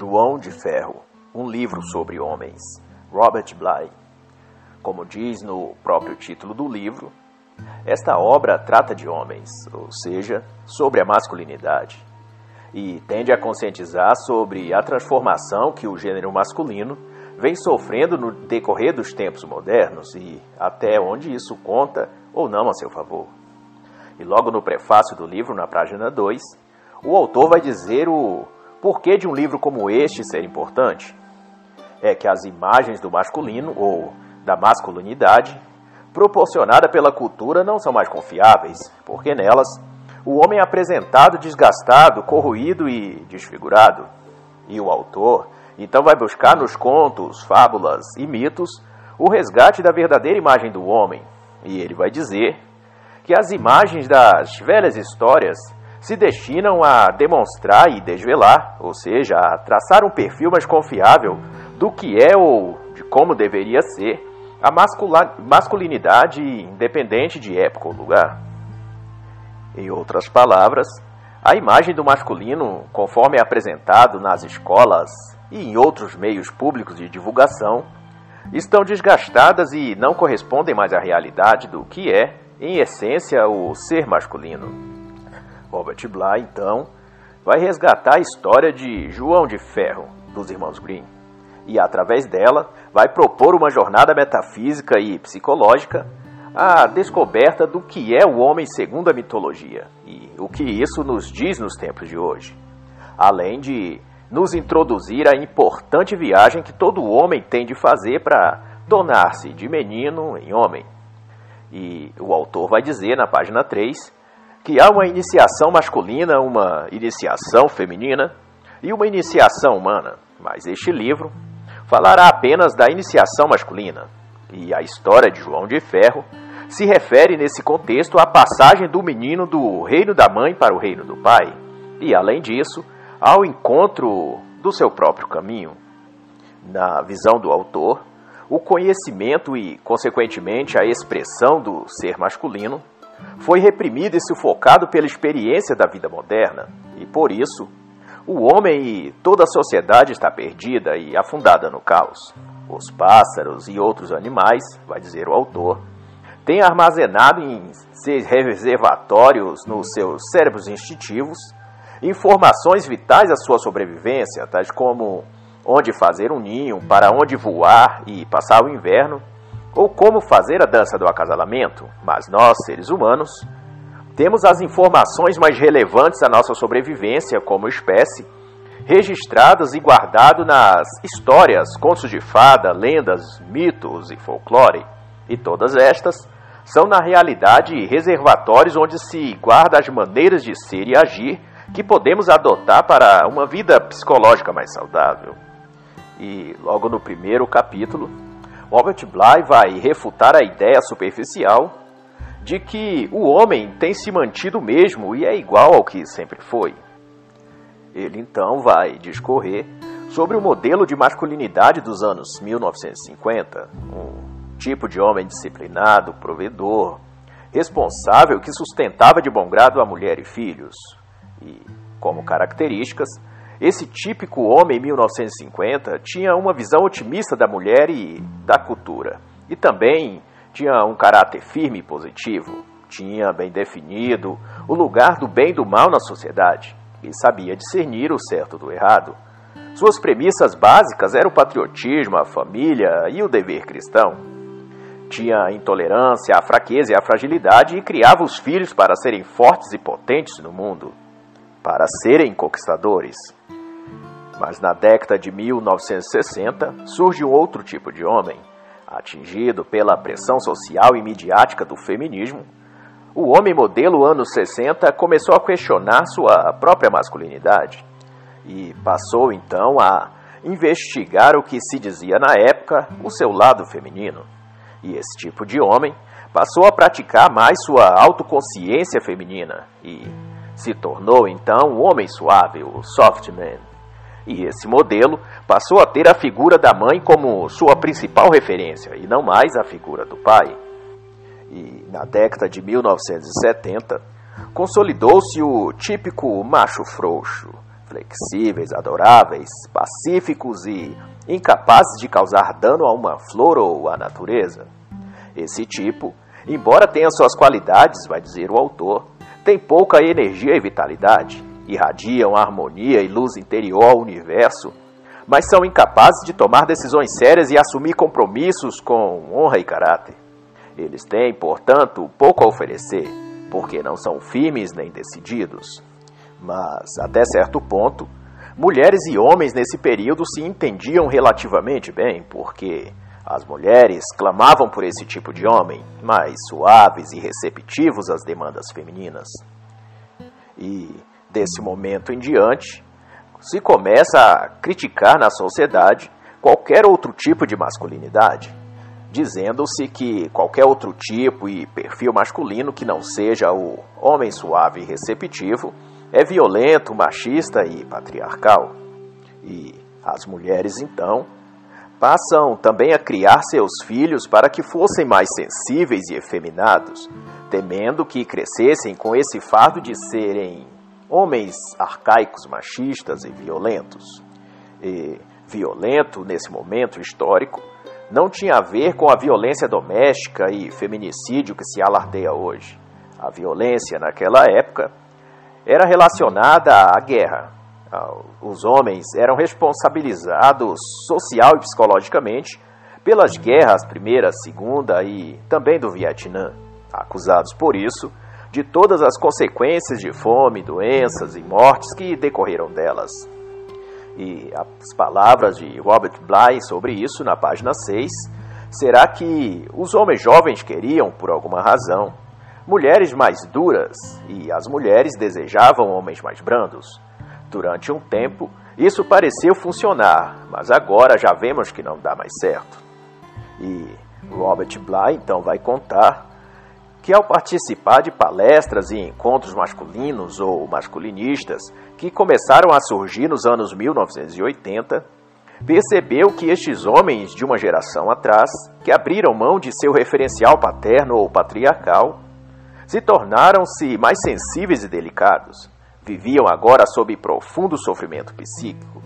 João de Ferro, um livro sobre homens, Robert Bly. Como diz no próprio título do livro, esta obra trata de homens, ou seja, sobre a masculinidade, e tende a conscientizar sobre a transformação que o gênero masculino vem sofrendo no decorrer dos tempos modernos e até onde isso conta ou não a seu favor. E logo no prefácio do livro, na página 2, o autor vai dizer o porquê de um livro como este ser importante. É que as imagens do masculino ou da masculinidade proporcionada pela cultura não são mais confiáveis, porque nelas o homem é apresentado desgastado, corroído e desfigurado. E o autor então vai buscar nos contos, fábulas e mitos o resgate da verdadeira imagem do homem. E ele vai dizer que as imagens das velhas histórias se destinam a demonstrar e desvelar, ou seja, a traçar um perfil mais confiável do que é ou de como deveria ser a masculinidade independente de época ou lugar. Em outras palavras, a imagem do masculino, conforme é apresentado nas escolas e em outros meios públicos de divulgação, estão desgastadas e não correspondem mais à realidade do que é, em essência, o ser masculino. Robert Bly, então, vai resgatar a história de João de Ferro, dos irmãos Grimm, e através dela vai propor uma jornada metafísica e psicológica à descoberta do que é o homem segundo a mitologia e o que isso nos diz nos tempos de hoje, além de nos introduzir à importante viagem que todo homem tem de fazer para tornar-se de menino em homem. E o autor vai dizer na página 3 que há uma iniciação masculina, uma iniciação feminina e uma iniciação humana, mas este livro falará apenas da iniciação masculina. E a história de João de Ferro se refere nesse contexto à passagem do menino do reino da mãe para o reino do pai, e além disso, ao encontro do seu próprio caminho. Na visão do autor, o conhecimento e, consequentemente, a expressão do ser masculino foi reprimido e sufocado pela experiência da vida moderna, e por isso o homem e toda a sociedade está perdida e afundada no caos. Os pássaros e outros animais, vai dizer o autor, têm armazenado em seus reservatórios nos seus cérebros instintivos informações vitais à sua sobrevivência, tais como onde fazer um ninho, para onde voar e passar o inverno, ou como fazer a dança do acasalamento, mas nós, seres humanos, temos as informações mais relevantes à nossa sobrevivência como espécie, registradas e guardadas nas histórias, contos de fada, lendas, mitos e folclore. E todas estas são, na realidade, reservatórios onde se guarda as maneiras de ser e agir que podemos adotar para uma vida psicológica mais saudável. E logo no primeiro capítulo, Robert Bly vai refutar a ideia superficial de que o homem tem se mantido mesmo e é igual ao que sempre foi. Ele então vai discorrer sobre o modelo de masculinidade dos anos 1950, um tipo de homem disciplinado, provedor, responsável que sustentava de bom grado a mulher e filhos. E, como características, esse típico homem 1950 tinha uma visão otimista da mulher e da cultura. E também tinha um caráter firme e positivo. Tinha bem definido o lugar do bem e do mal na sociedade e sabia discernir o certo do errado. Suas premissas básicas eram o patriotismo, a família e o dever cristão. Tinha a intolerância, a fraqueza e a fragilidade e criava os filhos para serem fortes e potentes no mundo, para serem conquistadores. Mas na década de 1960 surge um outro tipo de homem, atingido pela pressão social e midiática do feminismo. O homem modelo anos 60 começou a questionar sua própria masculinidade e passou então a investigar o que se dizia na época o seu lado feminino. E esse tipo de homem passou a praticar mais sua autoconsciência feminina e se tornou então o homem suave, o soft man. E esse modelo passou a ter a figura da mãe como sua principal referência e não mais a figura do pai. E na década de 1970, consolidou-se o típico macho frouxo, flexíveis, adoráveis, pacíficos e incapazes de causar dano a uma flor ou à natureza. Esse tipo, embora tenha suas qualidades, vai dizer o autor, tem pouca energia e vitalidade, irradiam harmonia e luz interior ao universo, mas são incapazes de tomar decisões sérias e assumir compromissos com honra e caráter. Eles têm, portanto, pouco a oferecer, porque não são firmes nem decididos. Mas, até certo ponto, mulheres e homens nesse período se entendiam relativamente bem, porque as mulheres clamavam por esse tipo de homem, mais suaves e receptivos às demandas femininas. E, desse momento em diante, se começa a criticar na sociedade qualquer outro tipo de masculinidade, dizendo-se que qualquer outro tipo e perfil masculino que não seja o homem suave e receptivo é violento, machista e patriarcal. E as mulheres, então, passam também a criar seus filhos para que fossem mais sensíveis e efeminados, temendo que crescessem com esse fardo de serem homens arcaicos, machistas e violentos. E violento, nesse momento histórico, não tinha a ver com a violência doméstica e feminicídio que se alardeia hoje. A violência naquela época era relacionada à guerra. Os homens eram responsabilizados social e psicologicamente pelas guerras Primeira, Segunda e também do Vietnã, acusados por isso de todas as consequências de fome, doenças e mortes que decorreram delas. E as palavras de Robert Bly sobre isso na página 6 será que os homens jovens queriam, por alguma razão, mulheres mais duras e as mulheres desejavam homens mais brandos. Durante um tempo, isso pareceu funcionar, mas agora já vemos que não dá mais certo. E Robert Bly então vai contar que ao participar de palestras e encontros masculinos ou masculinistas que começaram a surgir nos anos 1980, percebeu que estes homens de uma geração atrás, que abriram mão de seu referencial paterno ou patriarcal, se tornaram-se mais sensíveis e delicados. Viviam agora sob profundo sofrimento psíquico.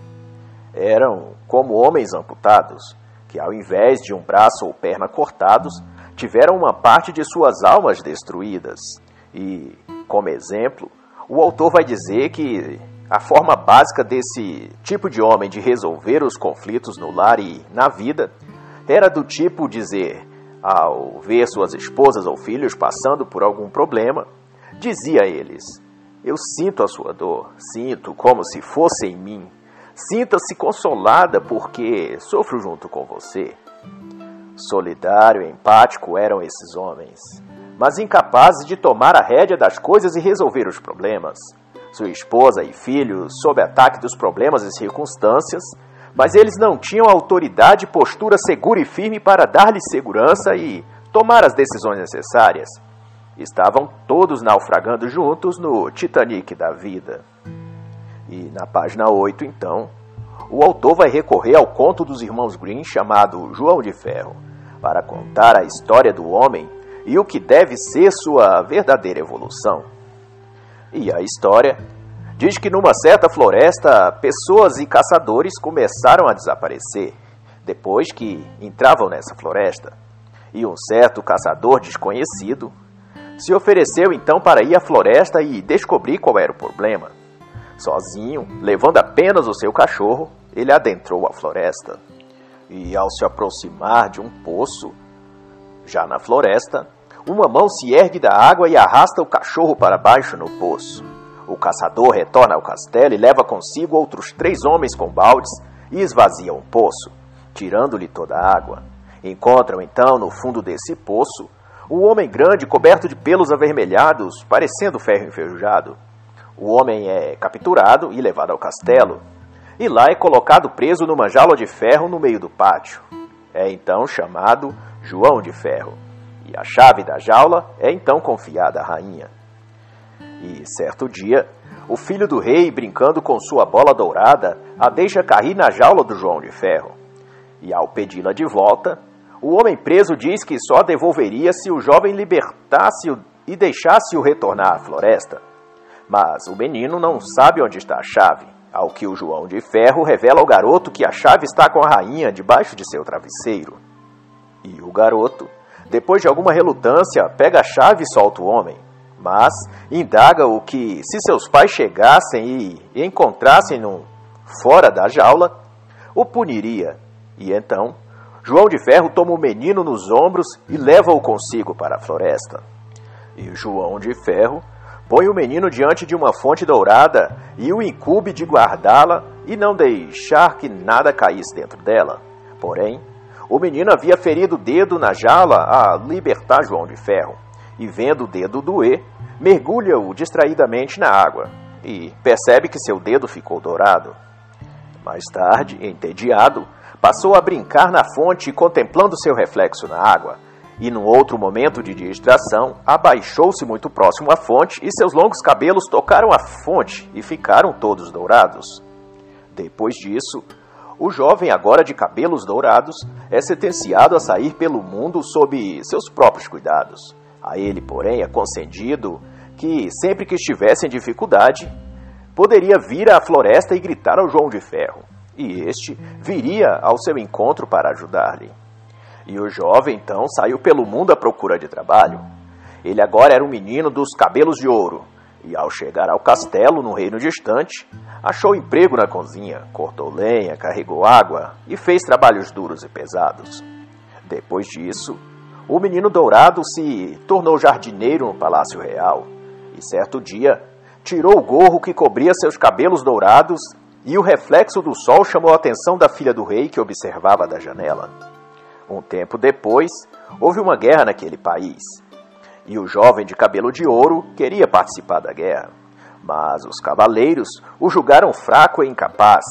Eram como homens amputados, que ao invés de um braço ou perna cortados, tiveram uma parte de suas almas destruídas. E, como exemplo, o autor vai dizer que a forma básica desse tipo de homem de resolver os conflitos no lar e na vida era do tipo dizer, ao ver suas esposas ou filhos passando por algum problema, dizia a eles: Eu sinto a sua dor, sinto como se fosse em mim. Sinta-se consolada porque sofro junto com você. Solidário e empático eram esses homens, mas incapazes de tomar a rédea das coisas e resolver os problemas. Sua esposa e filhos, sob ataque dos problemas e circunstâncias, mas eles não tinham autoridade e postura segura e firme para dar-lhe segurança e tomar as decisões necessárias. Estavam todos naufragando juntos no Titanic da vida. E na página 8, então, o autor vai recorrer ao conto dos irmãos Green chamado João de Ferro, para contar a história do homem e o que deve ser sua verdadeira evolução. E a história diz que numa certa floresta, pessoas e caçadores começaram a desaparecer depois que entravam nessa floresta. E um certo caçador desconhecido se ofereceu então para ir à floresta e descobrir qual era o problema. Sozinho, levando apenas o seu cachorro, ele adentrou a floresta. E ao se aproximar de um poço, já na floresta, uma mão se ergue da água e arrasta o cachorro para baixo no poço. O caçador retorna ao castelo e leva consigo outros três homens com baldes e esvazia o poço, tirando-lhe toda a água. Encontram então no fundo desse poço um homem grande coberto de pelos avermelhados, parecendo ferro enferrujado. O homem é capturado e levado ao castelo, e lá é colocado preso numa jaula de ferro no meio do pátio. É então chamado João de Ferro, e a chave da jaula é então confiada à rainha. E certo dia, o filho do rei, brincando com sua bola dourada, a deixa cair na jaula do João de Ferro. E ao pedi-la de volta, o homem preso diz que só devolveria se o jovem libertasse-o e deixasse-o retornar à floresta. Mas o menino não sabe onde está a chave, Ao que o João de Ferro revela ao garoto que a chave está com a rainha debaixo de seu travesseiro. E o garoto, depois de alguma relutância, pega a chave e solta o homem. Mas indaga-o que, se seus pais chegassem e encontrassem-no fora da jaula, o puniria. E então, João de Ferro toma o menino nos ombros e leva-o consigo para a floresta. E João de Ferro põe o menino diante de uma fonte dourada e o incube de guardá-la e não deixar que nada caísse dentro dela. Porém, o menino havia ferido o dedo na jala a libertar João de Ferro, e vendo o dedo doer, mergulha-o distraidamente na água e percebe que seu dedo ficou dourado. Mais tarde, entediado, passou a brincar na fonte contemplando seu reflexo na água, e num outro momento de distração, abaixou-se muito próximo à fonte e seus longos cabelos tocaram a fonte e ficaram todos dourados. Depois disso, o jovem, agora de cabelos dourados, é sentenciado a sair pelo mundo sob seus próprios cuidados. A ele, porém, é concedido que, sempre que estivesse em dificuldade, poderia vir à floresta e gritar ao João de Ferro, e este viria ao seu encontro para ajudar-lhe. E o jovem, então, saiu pelo mundo à procura de trabalho. Ele agora era um menino dos cabelos de ouro, e ao chegar ao castelo, no reino distante, achou emprego na cozinha, cortou lenha, carregou água e fez trabalhos duros e pesados. Depois disso, o menino dourado se tornou jardineiro no palácio real e certo dia tirou o gorro que cobria seus cabelos dourados e o reflexo do sol chamou a atenção da filha do rei que observava da janela. Um tempo depois, houve uma guerra naquele país e o jovem de cabelo de ouro queria participar da guerra. Mas os cavaleiros o julgaram fraco e incapaz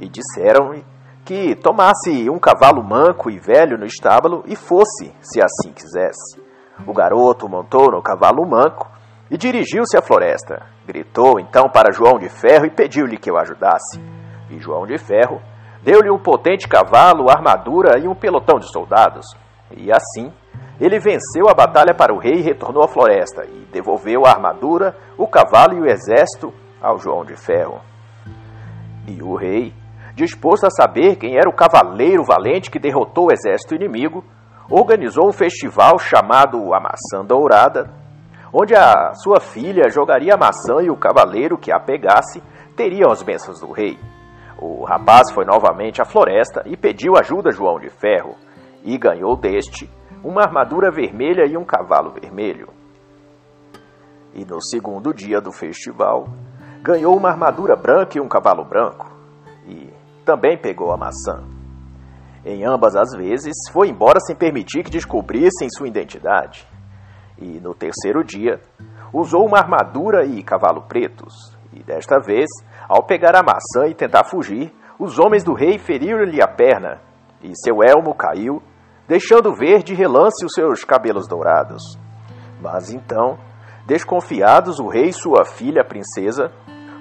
e disseram-lhe que tomasse um cavalo manco e velho no estábulo e fosse, se assim quisesse. O garoto montou no cavalo manco e dirigiu-se à floresta. Gritou então para João de Ferro e pediu-lhe que o ajudasse. E João de Ferro deu-lhe um potente cavalo, armadura e um pelotão de soldados. E assim, ele venceu a batalha para o rei e retornou à floresta, e devolveu a armadura, o cavalo e o exército ao João de Ferro. E o rei disposto a saber quem era o cavaleiro valente que derrotou o exército inimigo, organizou um festival chamado A Maçã Dourada, onde a sua filha jogaria a maçã e o cavaleiro que a pegasse teriam as bênçãos do rei. O rapaz foi novamente à floresta e pediu ajuda a João de Ferro, e ganhou deste uma armadura vermelha e um cavalo vermelho. E no segundo dia do festival, ganhou uma armadura branca e um cavalo branco. E também pegou a maçã. Em ambas as vezes, foi embora sem permitir que descobrissem sua identidade. E no terceiro dia, usou uma armadura e cavalo pretos. Desta vez, ao pegar a maçã e tentar fugir, os homens do rei feriram-lhe a perna, e seu elmo caiu, deixando ver de relance os seus cabelos dourados. Mas então, desconfiados, o rei e sua filha, a princesa,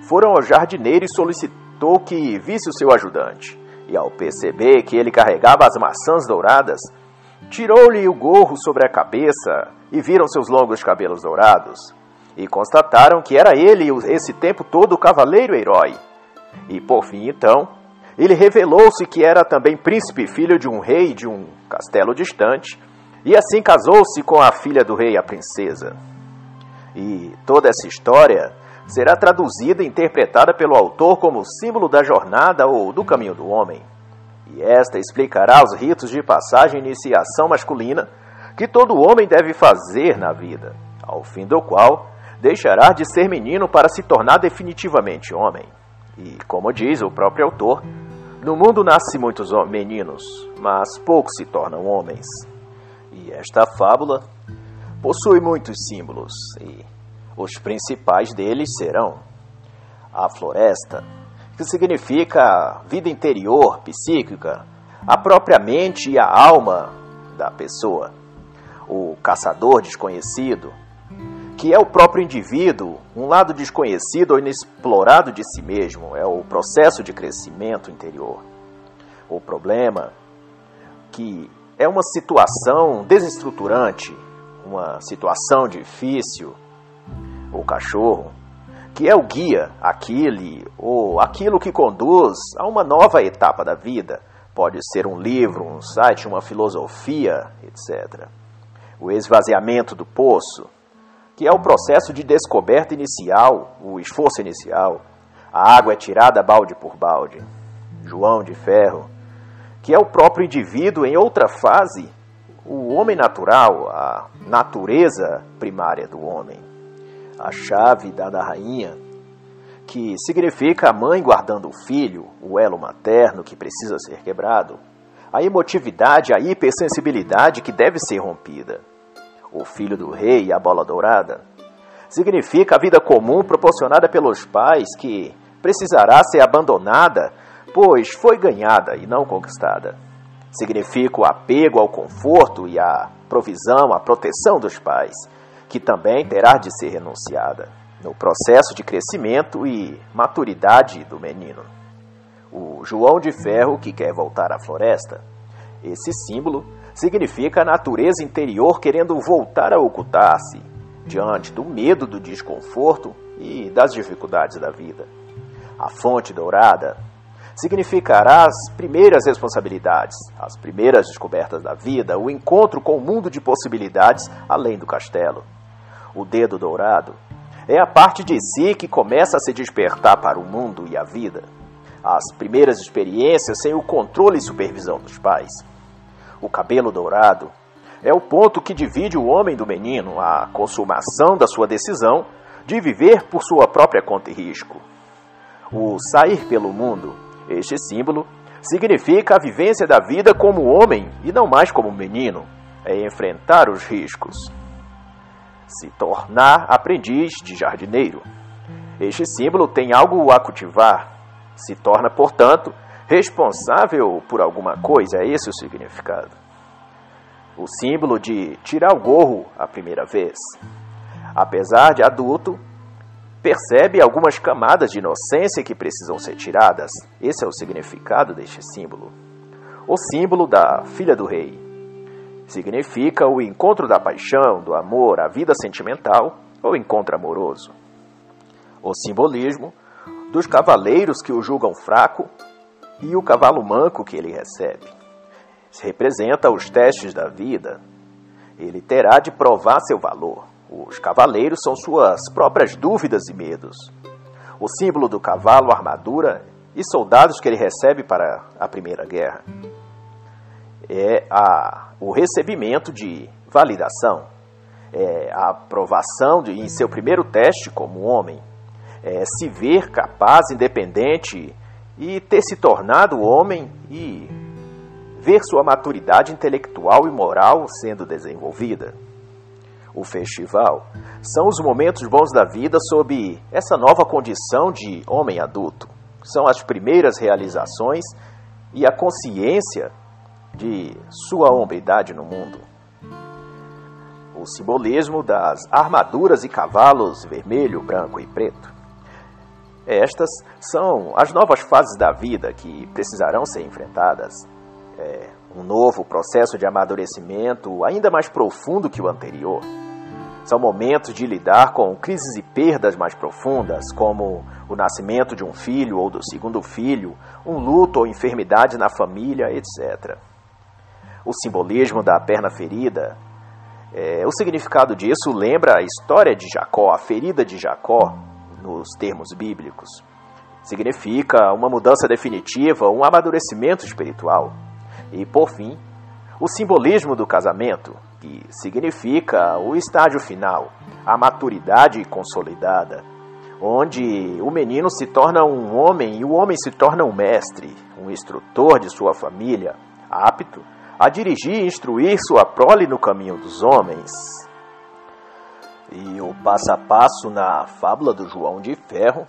foram ao jardineiro e solicitaram notou que visse o seu ajudante, e ao perceber que ele carregava as maçãs douradas, tirou-lhe o gorro sobre a cabeça e viram seus longos cabelos dourados, e constataram que era ele esse tempo todo o cavaleiro herói. E por fim, então, ele revelou-se que era também príncipe filho de um rei de um castelo distante, e assim casou-se com a filha do rei, a princesa. E toda essa história será traduzida e interpretada pelo autor como símbolo da jornada ou do caminho do homem. E esta explicará os ritos de passagem e iniciação masculina que todo homem deve fazer na vida, ao fim do qual deixará de ser menino para se tornar definitivamente homem. E, como diz o próprio autor, no mundo nascem muitos meninos, mas poucos se tornam homens. E esta fábula possui muitos símbolos e os principais deles serão a floresta, que significa vida interior, psíquica, a própria mente e a alma da pessoa. O caçador desconhecido, que é o próprio indivíduo, um lado desconhecido ou inexplorado de si mesmo, é o processo de crescimento interior. O problema, que é uma situação desestruturante, uma situação difícil, o cachorro, que é o guia, aquele ou aquilo que conduz a uma nova etapa da vida. Pode ser um livro, um site, uma filosofia, etc. O esvaziamento do poço, que é o processo de descoberta inicial, o esforço inicial. A água é tirada balde por balde. João de Ferro, que é o próprio indivíduo em outra fase, o homem natural, a natureza primária do homem. A chave dada à rainha, que significa a mãe guardando o filho, o elo materno que precisa ser quebrado. A emotividade, a hipersensibilidade que deve ser rompida o filho do rei e a bola dourada, significa a vida comum proporcionada pelos pais que precisará ser abandonada, pois foi ganhada e não conquistada. Significa o apego ao conforto e à provisão, à proteção dos pais, que também terá de ser renunciada no processo de crescimento e maturidade do menino. O João de Ferro que quer voltar à floresta. Esse símbolo significa a natureza interior querendo voltar a ocultar-se diante do medo do desconforto e das dificuldades da vida. A fonte dourada significará as primeiras responsabilidades, as primeiras descobertas da vida, o encontro com o mundo de possibilidades além do castelo. O dedo dourado é a parte de si que começa a se despertar para o mundo e a vida. As primeiras experiências sem o controle e supervisão dos pais o cabelo dourado, é o ponto que divide o homem do menino, a consumação da sua decisão de viver por sua própria conta e risco. O sair pelo mundo, este símbolo, significa a vivência da vida como homem e não mais como menino, é enfrentar os riscos. Se tornar aprendiz de jardineiro. Este símbolo tem algo a cultivar, se torna, portanto, responsável por alguma coisa, é esse o significado. O símbolo de tirar o gorro a primeira vez. Apesar de adulto, percebe algumas camadas de inocência que precisam ser tiradas. Esse é o significado deste símbolo. O símbolo da filha do rei significa o encontro da paixão, do amor, a vida sentimental ou encontro amoroso. O simbolismo dos cavaleiros que o julgam fraco e o cavalo manco que ele recebe. Representa os testes da vida. Ele terá de provar seu valor. Os cavaleiros são suas próprias dúvidas e medos. O símbolo do cavalo, armadura e soldados que ele recebe para a primeira guerra. É a, o recebimento de validação, é a aprovação de, em seu primeiro teste como homem, é se ver capaz, independente e ter se tornado homem e ver sua maturidade intelectual e moral sendo desenvolvida. O festival são os momentos bons da vida sob essa nova condição de homem adulto. São as primeiras realizações e a consciência de sua hombridade no mundo. O simbolismo das armaduras e cavalos vermelho, branco e preto. Estas são as novas fases da vida que precisarão ser enfrentadas. É um novo processo de amadurecimento ainda mais profundo que o anterior. São momentos de lidar com crises e perdas mais profundas, como o nascimento de um filho ou do segundo filho, um luto ou enfermidade na família, etc. O simbolismo da perna ferida, é, o significado disso lembra a história de Jacó, a ferida de Jacó, nos termos bíblicos. Significa uma mudança definitiva, um amadurecimento espiritual. E, por fim, o simbolismo do casamento, que significa o estágio final, a maturidade consolidada, onde o menino se torna um homem e o homem se torna um mestre, um instrutor de sua família, apto a dirigir e instruir sua prole no caminho dos homens, e o passo a passo na fábula do João de Ferro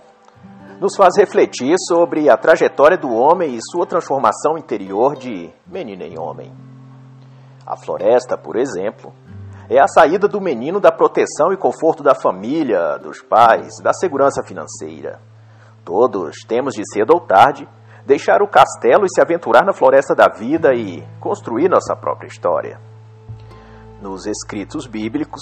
nos faz refletir sobre a trajetória do homem e sua transformação interior de menino em homem. A floresta, por exemplo, é a saída do menino da proteção e conforto da família, dos pais, da segurança financeira. Todos temos de cedo ou tarde deixar o castelo e se aventurar na floresta da vida e construir nossa própria história. Nos escritos bíblicos,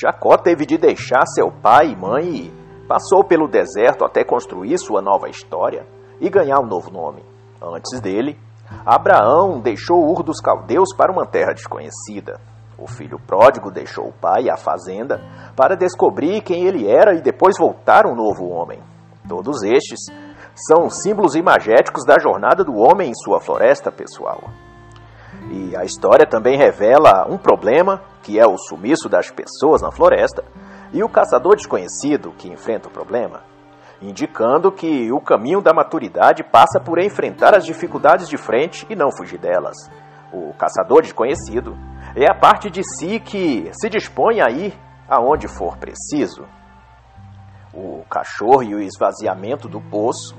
Jacó teve de deixar seu pai e mãe e passou pelo deserto até construir sua nova história e ganhar um novo nome. Antes dele, Abraão deixou Ur dos Caldeus para uma terra desconhecida. O filho pródigo deixou o pai e a fazenda para descobrir quem ele era e depois voltar um novo homem. Todos estes são símbolos imagéticos da jornada do homem em sua floresta pessoal. E a história também revela um problema, que é o sumiço das pessoas na floresta, e o caçador desconhecido que enfrenta o problema, indicando que o caminho da maturidade passa por enfrentar as dificuldades de frente e não fugir delas. O caçador desconhecido é a parte de si que se dispõe a ir aonde for preciso. O cachorro e o esvaziamento do poço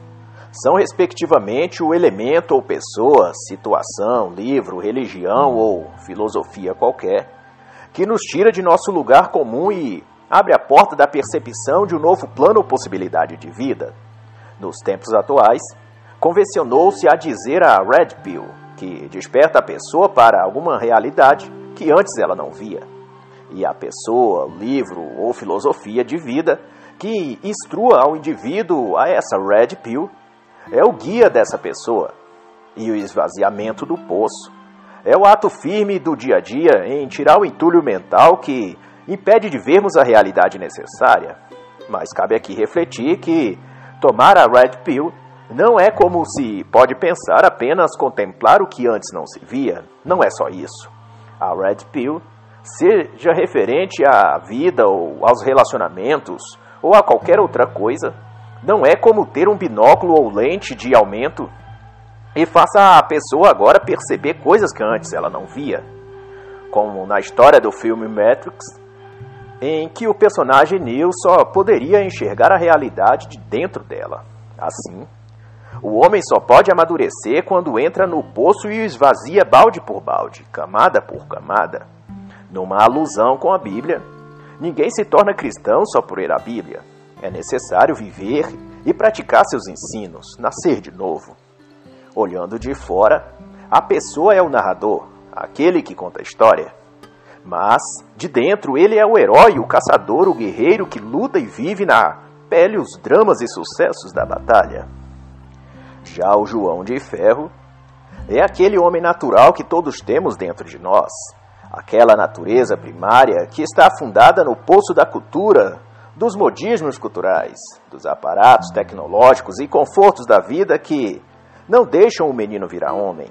são, respectivamente, o elemento ou pessoa, situação, livro, religião ou filosofia qualquer, que nos tira de nosso lugar comum e abre a porta da percepção de um novo plano ou possibilidade de vida. Nos tempos atuais, convencionou-se a dizer a Red Pill, que desperta a pessoa para alguma realidade que antes ela não via. E a pessoa, livro ou filosofia de vida que instrua ao indivíduo a essa Red Pill é o guia dessa pessoa. E o esvaziamento do poço é o ato firme do dia a dia em tirar o entulho mental que impede de vermos a realidade necessária. Mas cabe aqui refletir que tomar a Red Pill não é como se pode pensar apenas contemplar o que antes não se via. Não é só isso. A Red Pill, seja referente à vida ou aos relacionamentos ou a qualquer outra coisa, não é como ter um binóculo ou lente de aumento e faça a pessoa agora perceber coisas que antes ela não via. Como na história do filme Matrix, em que o personagem Neo só poderia enxergar a realidade de dentro dela. Assim, o homem só pode amadurecer quando entra no poço e esvazia balde por balde, camada por camada. Numa alusão com a Bíblia, ninguém se torna cristão só por ler a Bíblia. É necessário viver e praticar seus ensinos, nascer de novo. Olhando de fora, a pessoa é o narrador, aquele que conta a história. Mas, de dentro, ele é o herói, o caçador, o guerreiro que luta e vive na pele os dramas e sucessos da batalha. Já o João de Ferro é aquele homem natural que todos temos dentro de nós, aquela natureza primária que está afundada no poço da cultura, dos modismos culturais, dos aparatos tecnológicos e confortos da vida que não deixam o menino virar homem.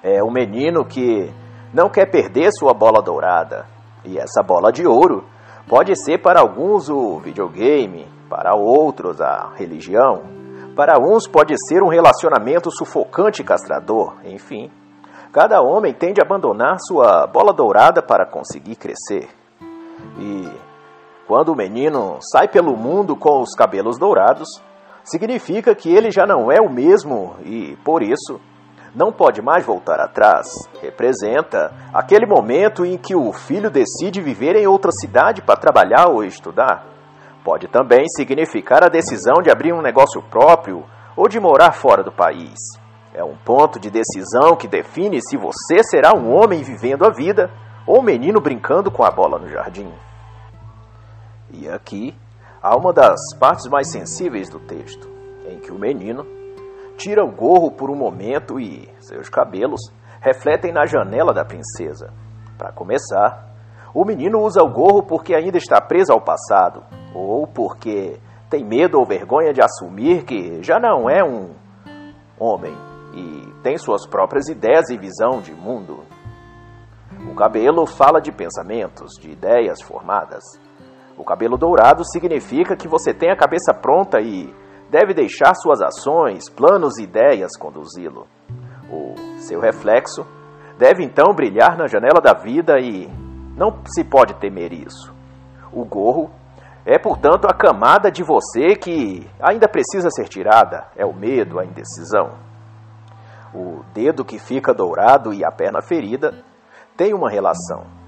É o menino que não quer perder sua bola dourada. E essa bola de ouro pode ser para alguns o videogame, para outros a religião, para uns pode ser um relacionamento sufocante e castrador, enfim. Cada homem tende a abandonar sua bola dourada para conseguir crescer. E quando o menino sai pelo mundo com os cabelos dourados, significa que ele já não é o mesmo e, por isso, não pode mais voltar atrás. Representa aquele momento em que o filho decide viver em outra cidade para trabalhar ou estudar. Pode também significar a decisão de abrir um negócio próprio ou de morar fora do país. É um ponto de decisão que define se você será um homem vivendo a vida ou um menino brincando com a bola no jardim. E aqui há uma das partes mais sensíveis do texto, em que o menino tira o gorro por um momento e seus cabelos refletem na janela da princesa. Para começar, o menino usa o gorro porque ainda está preso ao passado, ou porque tem medo ou vergonha de assumir que já não é um homem e tem suas próprias ideias e visão de mundo. O cabelo fala de pensamentos, de ideias formadas. O cabelo dourado significa que você tem a cabeça pronta e deve deixar suas ações, planos e ideias conduzi-lo. O seu reflexo deve então brilhar na janela da vida e não se pode temer isso. O gorro é, portanto, a camada de você que ainda precisa ser tirada, é o medo, a indecisão. O dedo que fica dourado e a perna ferida têm uma relação.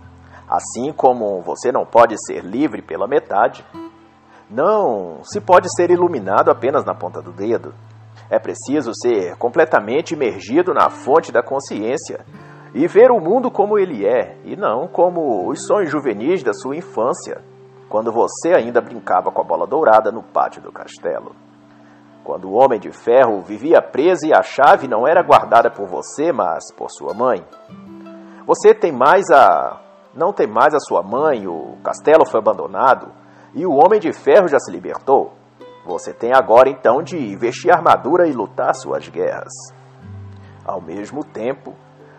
Assim como você não pode ser livre pela metade, não se pode ser iluminado apenas na ponta do dedo. É preciso ser completamente imergido na fonte da consciência e ver o mundo como ele é, e não como os sonhos juvenis da sua infância, quando você ainda brincava com a bola dourada no pátio do castelo. Quando o Homem de Ferro vivia preso e a chave não era guardada por você, mas por sua mãe. Você tem mais a. não tem mais a sua mãe, o castelo foi abandonado e o Homem de Ferro já se libertou. Você tem agora então de vestir armadura e lutar suas guerras. Ao mesmo tempo,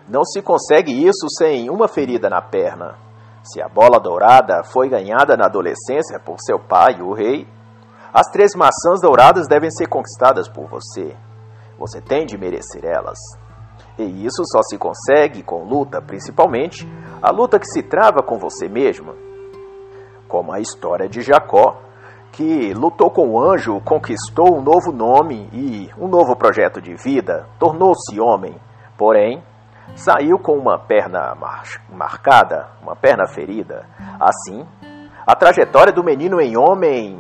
não se consegue isso sem uma ferida na perna. Se a bola dourada foi ganhada na adolescência por seu pai, o rei, as três maçãs douradas devem ser conquistadas por você. Você tem de merecer elas. E isso só se consegue com luta, principalmente a luta que se trava com você mesmo. Como a história de Jacó, que lutou com o anjo, conquistou um novo nome e um novo projeto de vida, tornou-se homem, porém saiu com uma perna mar marcada, uma perna ferida. Assim, a trajetória do menino em homem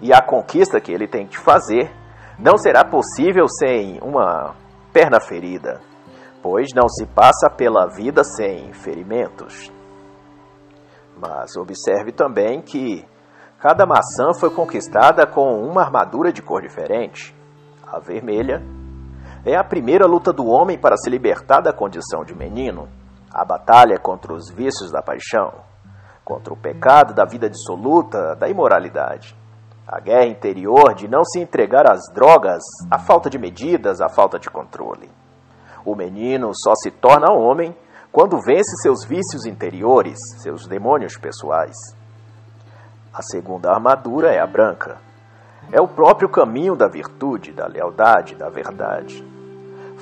e a conquista que ele tem que fazer não será possível sem uma perna ferida, pois não se passa pela vida sem ferimentos. Mas observe também que cada maçã foi conquistada com uma armadura de cor diferente. A vermelha é a primeira luta do homem para se libertar da condição de menino, a batalha contra os vícios da paixão, contra o pecado da vida dissoluta, da imoralidade. A guerra interior de não se entregar às drogas, à falta de medidas, à falta de controle. O menino só se torna homem quando vence seus vícios interiores, seus demônios pessoais. A segunda armadura é a branca. É o próprio caminho da virtude, da lealdade, da verdade.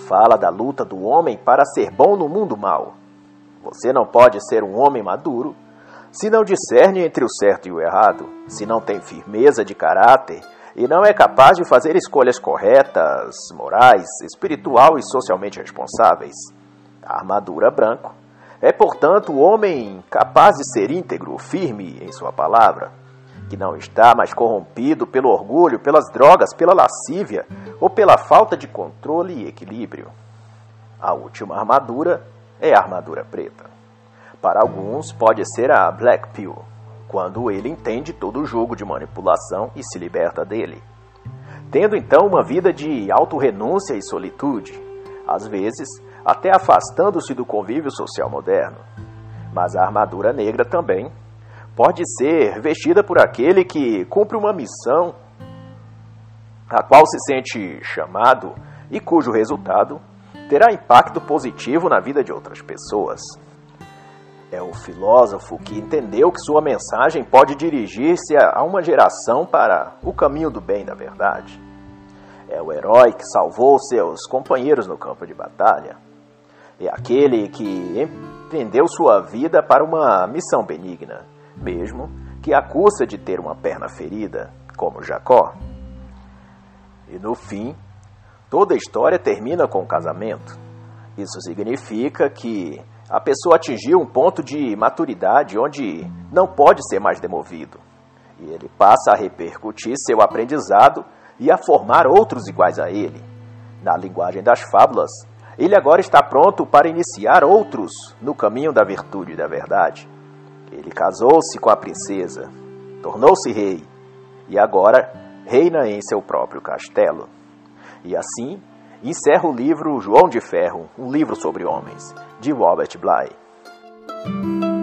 Fala da luta do homem para ser bom no mundo mal. Você não pode ser um homem maduro se não discerne entre o certo e o errado, se não tem firmeza de caráter e não é capaz de fazer escolhas corretas, morais, espiritual e socialmente responsáveis. A armadura branco é, portanto, o homem capaz de ser íntegro, firme em sua palavra, que não está mais corrompido pelo orgulho, pelas drogas, pela lascívia ou pela falta de controle e equilíbrio. A última armadura é a armadura preta. Para alguns, pode ser a Black Pill, quando ele entende todo o jogo de manipulação e se liberta dele. Tendo então uma vida de autorrenúncia e solitude, às vezes até afastando-se do convívio social moderno. Mas a armadura negra também pode ser vestida por aquele que cumpre uma missão a qual se sente chamado e cujo resultado terá impacto positivo na vida de outras pessoas. É o filósofo que entendeu que sua mensagem pode dirigir-se a uma geração para o caminho do bem da verdade. É o herói que salvou seus companheiros no campo de batalha. É aquele que empreendeu sua vida para uma missão benigna mesmo que a custa de ter uma perna ferida, como Jacó. E no fim, toda a história termina com o casamento. Isso significa que a pessoa atingiu um ponto de maturidade onde não pode ser mais demovido. E ele passa a repercutir seu aprendizado e a formar outros iguais a ele. Na linguagem das fábulas, ele agora está pronto para iniciar outros no caminho da virtude e da verdade. Ele casou-se com a princesa, tornou-se rei e agora reina em seu próprio castelo. E assim encerra o livro João de Ferro, um livro sobre homens, de Robert Bly.